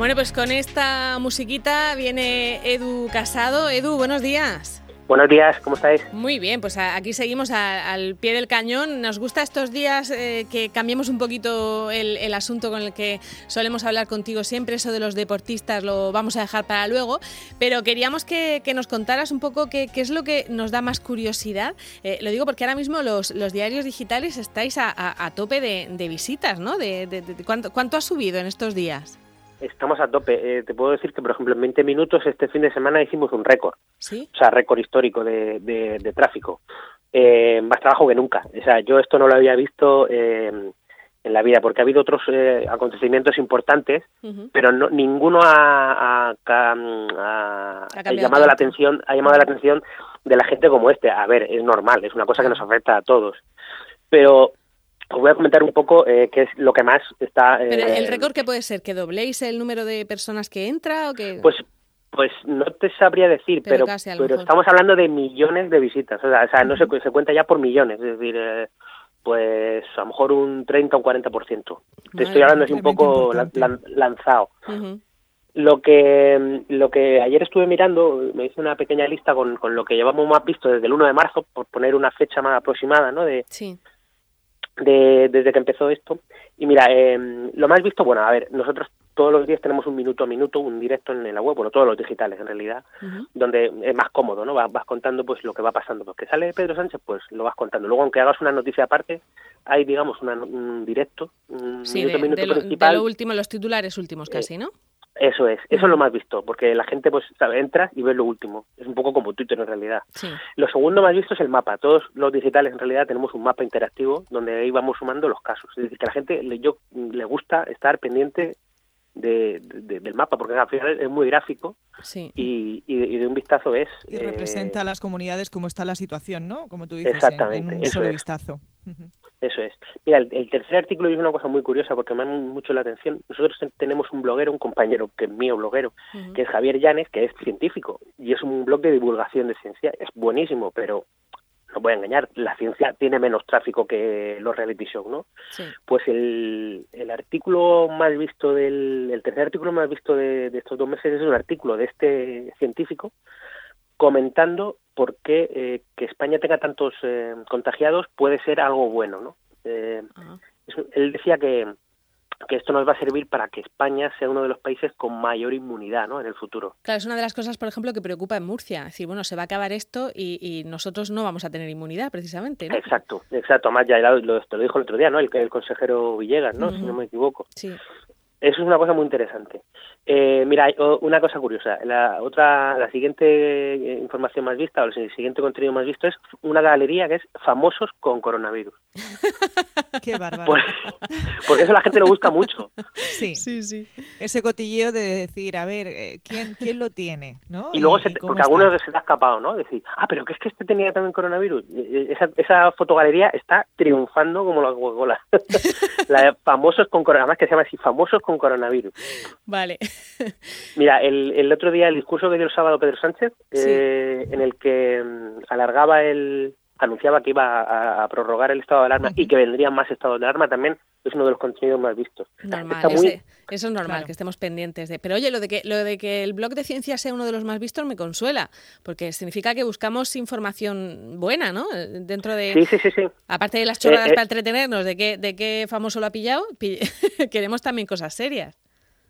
Bueno, pues con esta musiquita viene Edu Casado. Edu, buenos días. Buenos días, ¿cómo estáis? Muy bien, pues aquí seguimos al pie del cañón. Nos gusta estos días eh, que cambiemos un poquito el, asunto con el que solemos hablar contigo siempre, eso de los deportistas lo vamos a dejar para luego, pero queríamos que, nos contaras un poco qué, es lo que nos da más curiosidad. Eh, lo digo porque ahora mismo los, diarios digitales estáis a, tope de, visitas, ¿no? De, ¿cuánto, ¿Cuánto ha subido en estos días? Estamos a tope. Eh, te puedo decir que, por ejemplo, en 20 minutos este fin de semana hicimos un récord. ¿Sí? O sea, récord histórico de, de, tráfico. Eh, más trabajo que nunca. O sea, yo esto no lo había visto eh, en la vida, porque ha habido otros eh, acontecimientos importantes, pero no, ninguno ha, llamado la atención, ha llamado la atención de la gente como este. A ver, es normal, es una cosa que nos afecta a todos. Pero os voy a comentar un poco eh, qué es lo que más está... Eh, ¿Pero el récord qué puede ser? ¿Que dobléis el número de personas que entra o que...? Pues pues no te sabría decir, pero, pero, estamos hablando de millones de visitas. O sea, no se, se, cuenta ya por millones. Es decir, eh, pues a lo mejor un 30 o un 40%. Te estoy hablando así un poco lanzado. Lo que lo que ayer estuve mirando, me hice una pequeña lista con, con lo que llevamos más visto desde el 1 de marzo, por poner una fecha más aproximada, ¿no? De, sí de, desde que empezó esto. Y mira, eh, lo más visto, bueno, a ver, nosotros todos los días tenemos un minuto a minuto, un directo en la web, bueno, todos los digitales en realidad, donde es más cómodo, ¿no? Vas, contando pues lo que va pasando. Porque sale Pedro Sánchez, pues lo vas contando. Luego, aunque hagas una noticia aparte, hay, digamos, un directo, un minuto, de, minuto lo, principal. De lo último, los titulares últimos casi, ¿no? Eso es, eso es lo más visto, porque la gente pues sabe, entra y ve lo último. Es un poco como Twitter en realidad. Lo segundo más visto es el mapa. Todos los digitales en realidad tenemos un mapa interactivo donde ahí vamos sumando los casos. Es decir, que a la gente le, yo, le gusta estar pendiente de, del mapa, porque al final es muy gráfico y, y, de un vistazo es... Y representa a las comunidades cómo está la situación, ¿no? Como tú dices, Exactamente, en, un solo vistazo. Eso es. Mira, el, tercer artículo es una cosa muy curiosa porque me llama mucho la atención. Nosotros tenemos un bloguero, un compañero que es mío bloguero, que es Javier Llanes, que es científico y es un blog de divulgación de ciencia. Es buenísimo, pero no voy a engañar, la ciencia tiene menos tráfico que los reality show, ¿no? Pues el, el artículo más visto del, el tercer artículo más visto de, estos dos meses es un artículo de este científico comentando por qué eh, que España tenga tantos eh, contagiados puede ser algo bueno, ¿no? Eh, él decía que, que esto nos va a servir para que España sea uno de los países con mayor inmunidad ¿no? en el futuro. Claro, es una de las cosas, por ejemplo, que preocupa en Murcia. Es decir, bueno, se va a acabar esto y, nosotros no vamos a tener inmunidad, precisamente. ¿no? Exacto, exacto. Más ya lo, lo, lo dijo el otro día, ¿no? El, el consejero Villegas, ¿no? Si no me equivoco. Sí. Eso es una cosa muy interesante. Eh, mira, una cosa curiosa. La otra, la siguiente eh, información más vista o el siguiente contenido más visto es una galería que es famosos con coronavirus. Qué bárbaro. Pues, porque eso la gente lo busca mucho. Sí, sí, sí. Ese cotilleo de decir, a ver, eh, ¿quién, quién lo tiene? ¿no? Y luego, se, porque algunos se te ha escapado, ¿no? Decir, ah, pero que es que este tenía también coronavirus. Esa, esa fotogalería está triunfando como la Coca-Cola. la de famosos con coronavirus, además que se llama así, famosos con coronavirus. Vale. Mira, el, el otro día el discurso que dio el sábado Pedro Sánchez, eh, en el que mm, alargaba el, anunciaba que iba a, prorrogar el estado de alarma y que vendrían más estados de alarma también es uno de los contenidos más vistos. Normal, eso es normal, que estemos pendientes de. Pero oye, lo de que lo de que el blog de ciencia sea uno de los más vistos me consuela, porque significa que buscamos información buena, ¿no? Dentro de. Sí, sí, sí. sí. Aparte de las chorradas eh, eh. para entretenernos, de qué de qué famoso lo ha pillado, queremos también cosas serias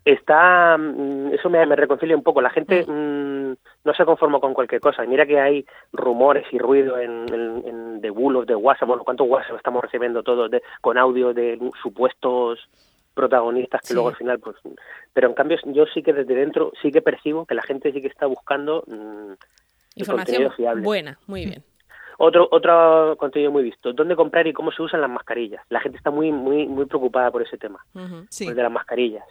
está mm, eso me, reconcilia un poco la gente mm. No se conforma con cualquier cosa. Mira que hay rumores y ruido en, en, de bulos de WhatsApp bueno cuántos WhatsApp estamos recibiendo todos de, con audio de supuestos protagonistas que luego al final pues pero en cambio yo sí que desde dentro sí que percibo que la gente sí que está buscando información buena muy bien. Otro otro contenido muy visto dónde comprar y cómo se usan las mascarillas la gente está muy muy muy preocupada por ese tema pues de las mascarillas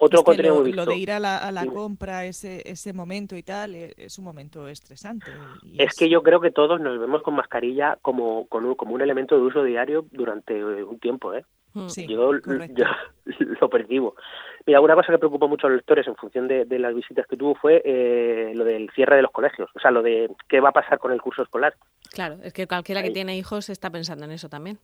otro lo, lo, de ir a la, a la compra, ese, ese momento y tal, e, es un momento estresante. es, que yo creo que todos nos vemos con mascarilla como, un, como un elemento de uso diario durante un tiempo, ¿eh? Mm. Sí, yo, lo percibo. Mira, una cosa que preocupa mucho a los lectores en función de, las visitas que tuvo fue eh, lo del cierre de los colegios, o sea, lo de qué va a pasar con el curso escolar. Claro, es que cualquiera que tiene hijos está pensando en eso también.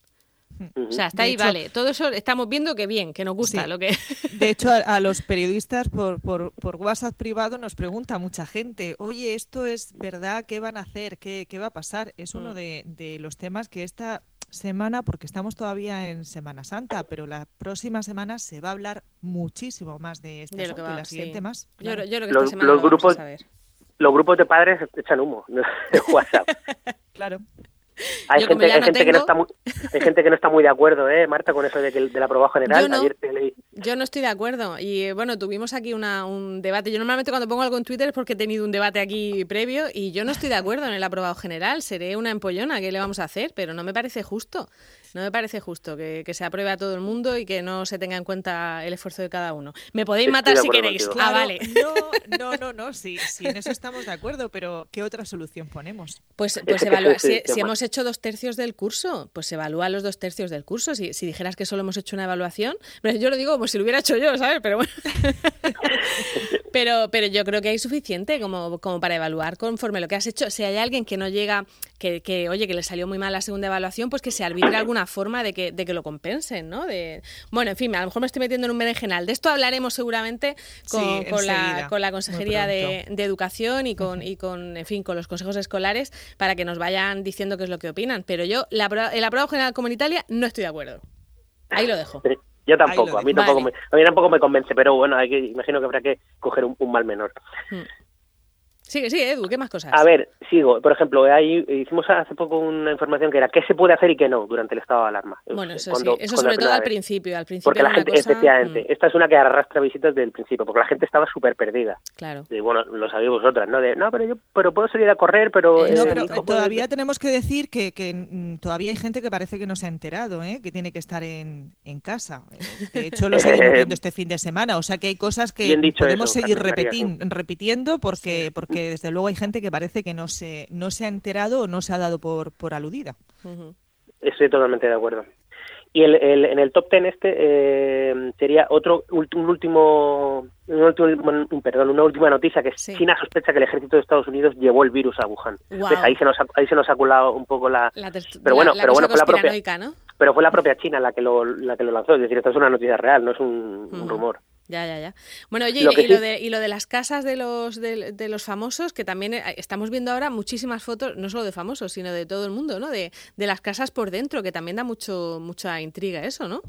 O sea, está ahí, vale. Todo eso estamos viendo que bien, que nos gusta lo que. De hecho, a, los periodistas por, por, por, WhatsApp privado nos pregunta mucha gente, oye, ¿esto es verdad? ¿Qué van a hacer? ¿Qué, qué va a pasar? Es uno mm. de, de los temas que esta semana, porque estamos todavía en Semana Santa, pero la próxima semana se va a hablar muchísimo más de este la siguiente más. Yo, creo que esta semana los grupos, a ver. los grupos de padres echan humo de WhatsApp. claro. Hay, gente, hay, gente que no está muy, hay gente que no está muy de acuerdo, ¿eh, Marta, con eso de que de la aprobado general. Yo no, yo no estoy de acuerdo. Y bueno, tuvimos aquí una, un debate. Yo normalmente cuando pongo algo en Twitter es porque he tenido un debate aquí previo y yo no estoy de acuerdo en el aprobado general. Seré una empollona, ¿qué le vamos a hacer? Pero no me parece justo. No me parece justo que, se apruebe a todo el mundo y que no se tenga en cuenta el esfuerzo de cada uno. Me podéis matar si queréis. ah, vale. No, no, no, no. Sí, en eso estamos de acuerdo, pero ¿qué otra solución ponemos? Pues, pues evalúa. Si, hemos hecho dos tercios del curso, pues evalúa los dos tercios del curso. Si, si dijeras que solo hemos hecho una evaluación, yo lo digo como si lo hubiera hecho yo, ¿sabes? Pero bueno. pero, pero yo creo que hay suficiente como, como para evaluar conforme lo que has hecho. Si hay alguien que no llega, que, que oye, que le salió muy mal la segunda evaluación, pues que se arbitre alguna forma de que, de que lo compensen, ¿no? De, bueno, en fin, a lo mejor me estoy metiendo en un berenjenal. De esto hablaremos seguramente con, con, la, con la, Consejería de, Educación y con, y con, en fin, con los consejos escolares para que nos vayan diciendo qué es lo que opinan. Pero yo, la, el aprobado general comunitaria, no estoy de acuerdo. Ahí lo dejo. Yo tampoco, a mí tampoco, me, a mí tampoco me convence, pero bueno, hay que, imagino que habrá que coger un, mal menor. Hmm. Sigue, sigue, Edu, ¿qué más cosas? A ver, sigo. Por ejemplo, ahí hicimos hace poco una información que era qué se puede hacer y qué no durante el estado de alarma. Bueno, eso sí, eso sobre todo al principio, al principio. Porque la gente, efectivamente, mm. esta es una que arrastra visitas desde el principio, porque la gente estaba súper perdida. Claro. Y bueno, lo sabéis vosotras, ¿no? De, no, pero yo pero puedo salir a correr, pero... Eh, no, eh, pero todavía tenemos que decir que, que mm, todavía hay gente que parece que no se ha enterado, ¿eh? Que tiene que estar en, en casa. De hecho, lo seguimos viendo este fin de semana, o sea que hay cosas que podemos seguir repitiendo porque, porque desde luego hay gente que parece que no se, no se ha enterado o no se ha dado por, por aludida. Estoy totalmente de acuerdo. Y el, en el top ten este eh, sería otro un último, un último perdón, una última noticia que China sospecha que el ejército de Estados Unidos llevó el virus a Wuhan. Ahí se nos ha, ahí se nos ha colado un poco la, pero bueno, pero bueno fue la propia pero fue la propia China la que lo la que lo lanzó, es decir, esto es una noticia real, no es un rumor. Ya, ya, ya. Bueno, oye, y, lo de, y, lo de, las casas de los, de, los famosos, que también eh, estamos viendo ahora muchísimas fotos, no solo de famosos, sino de todo el mundo, ¿no? De, de las casas por dentro, que también da mucho mucha intriga eso, ¿no?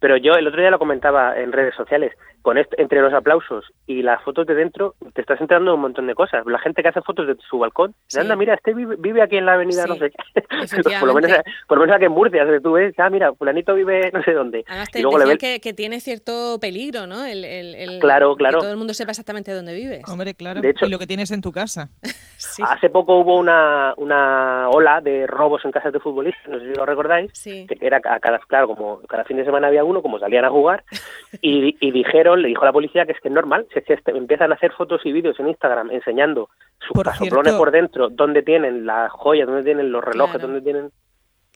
Pero yo el otro día lo comentaba en redes sociales con entre los aplausos y las fotos de dentro, te estás enterando de un montón de cosas. La gente que hace fotos de su balcón, anda, mira, este vive, aquí en la avenida, no sé qué. por, lo menos, por lo menos aquí en Murcia, tú ves, ah, mira, fulanito vive no sé dónde. y luego le que, que, tiene cierto peligro, ¿no? El, el, claro, claro. Que todo el mundo sepa exactamente dónde vives. Hombre, claro. De hecho, y lo que tienes en tu casa. Hace poco hubo una, una ola de robos en casas de futbolistas, no sé si lo recordáis, que era a cada, claro, como cada fin de semana había uno, como salían a jugar, y, y dijeron le dijo a la policía que es que es normal, si es que este, empiezan a hacer fotos y vídeos en Instagram enseñando sus por casoplones por dentro, dónde tienen las joyas, dónde tienen los relojes, dónde tienen...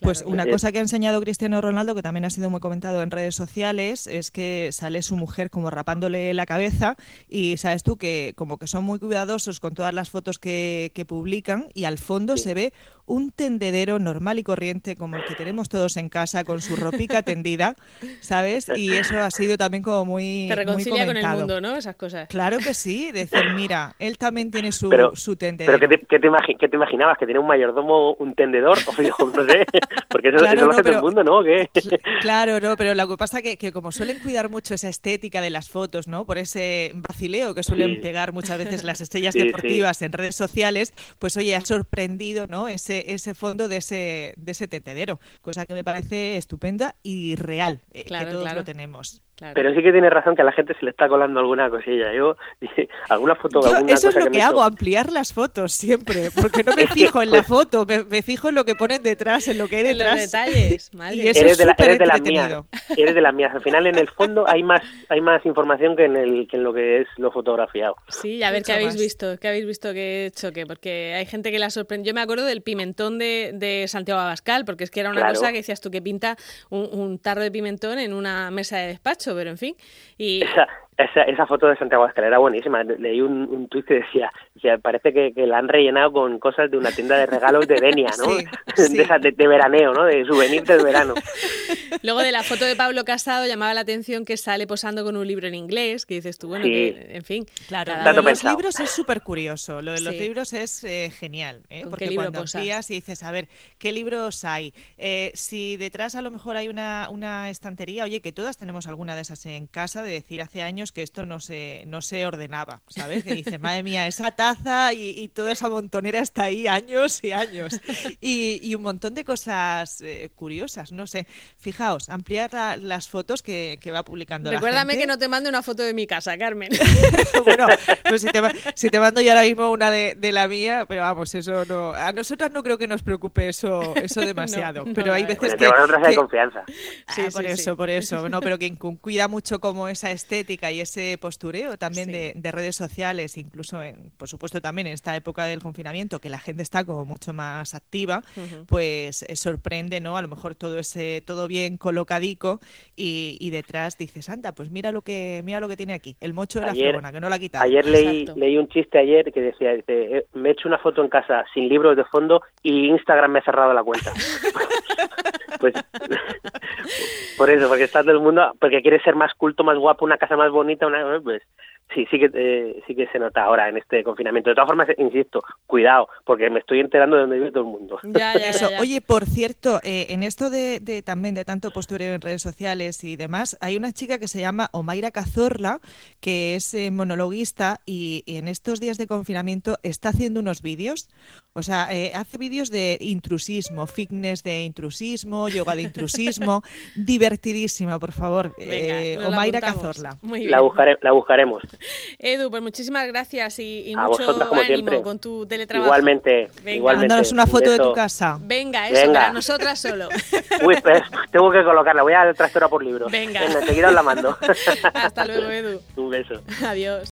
Pues una cosa que ha enseñado Cristiano Ronaldo, que también ha sido muy comentado en redes sociales, es que sale su mujer como rapándole la cabeza y sabes tú que como que son muy cuidadosos con todas las fotos que, publican y al fondo se ve un tendedero normal y corriente como el que tenemos todos en casa con su ropica tendida, ¿sabes? Y eso ha sido también como muy Te reconcilia con el mundo, ¿no? Esas cosas. Claro que sí, decir, mira, él también tiene su, su tendedero. Pero ¿qué te, te, imaginabas? ¿Que tiene un mayordomo, un tendedor? O no sé, porque eso, lo hace todo el mundo, ¿no? Claro, no, pero lo que pasa es que, como suelen cuidar mucho esa estética de las fotos, ¿no? Por ese vacileo que suelen pegar muchas veces las estrellas deportivas en redes sociales, pues oye, ha sorprendido, ¿no? Ese ese, fondo de ese, de ese tetedero, cosa que me parece estupenda y real, eh, que todos lo tenemos. Pero sí que tiene razón que a la gente se le está colando alguna cosilla. Yo, alguna foto, alguna Eso es lo que, hago, ampliar las fotos siempre, porque no me fijo en la foto, me, fijo en lo que ponen detrás, en lo que hay detrás. En los detalles, Y eso eres, de, la, eres de las mías. Eres de las mías. Al final, en el fondo, hay más, hay más información que en, el, que en lo que es lo fotografiado. Sí, a ver qué habéis visto, qué habéis visto que choque, porque hay gente que la sorprende. Yo me acuerdo del pimentón de, de Santiago Abascal, porque es que era una cosa que decías tú que pinta un, un tarro de pimentón en una mesa de despacho pero en fin. Y, esa, esa foto de Santiago Abascal era buenísima. Leí un, un tuit que decía, decía parece que, que, la han rellenado con cosas de una tienda de regalos de Denia, ¿no? Sí, De, de, veraneo, ¿no? De souvenir del verano. Luego de la foto de Pablo Casado llamaba la atención que sale posando con un libro en inglés, que dices tú, bueno, que, en fin. Claro, lo de los libros es súper curioso. Lo de los libros es eh, genial, ¿eh? porque cuando amplías y dices, a ver, ¿qué libros hay? Eh, si detrás a lo mejor hay una, una estantería, oye, que todas tenemos alguna de esas en casa, de decir hace años que esto no se, no se ordenaba, ¿sabes? Que dice, madre mía, esa taza y, toda esa montonera está ahí años y años. Y, un montón de cosas eh, curiosas, no sé. Fijaos, ampliar las fotos que, va publicando Recuérdame la que no te mande una foto de mi casa, Carmen. bueno, pues si te, si te, mando ya ahora mismo una de, la mía, pero vamos, eso no. A nosotras no creo que nos preocupe eso, eso demasiado. pero hay veces que. hay confianza. Sí, ah, por eso, por eso. No, pero quien cuida mucho como esa estética y ese postureo también de, redes sociales, incluso, en, por supuesto, también en esta época del confinamiento, que la gente está como mucho más activa, pues eh, sorprende, ¿no? A lo mejor todo ese, todo bien colocadico y, detrás dices, anda, pues mira lo que, mira lo que tiene aquí, el mocho de la florona, que no la ha quitado. Ayer leí, leí un chiste ayer que decía, eh, me he hecho una foto en casa sin libros de fondo y Instagram me ha cerrado la cuenta. pues por eso, porque está todo el mundo, porque quiere ser más culto, más guapo, una casa más bonita, una, pues sí, sí que eh, sí que se nota ahora en este confinamiento. De todas formas, insisto, cuidado, porque me estoy enterando de dónde vive todo el mundo. Oye, por cierto, eh, en esto de, de, también de tanto postureo en redes sociales y demás, hay una chica que se llama Omaira Cazorla, que es eh, monologuista y, en estos días de confinamiento está haciendo unos vídeos. O sea, hace vídeos de intrusismo, fitness de intrusismo, yoga de intrusismo. divertidísima, por favor. Omaira Cazorla. La, la buscaremos. Edu, pues muchísimas gracias y, mucho ánimo con tu teletrabajo. Igualmente, igualmente. Mándanos una foto de tu casa. Venga, eso, para nosotras solo. Uy, pues, tengo que colocarla, voy al trasero por libro. Venga. Venga, enseguida os la mando. Hasta luego, Edu. Un beso. Adiós.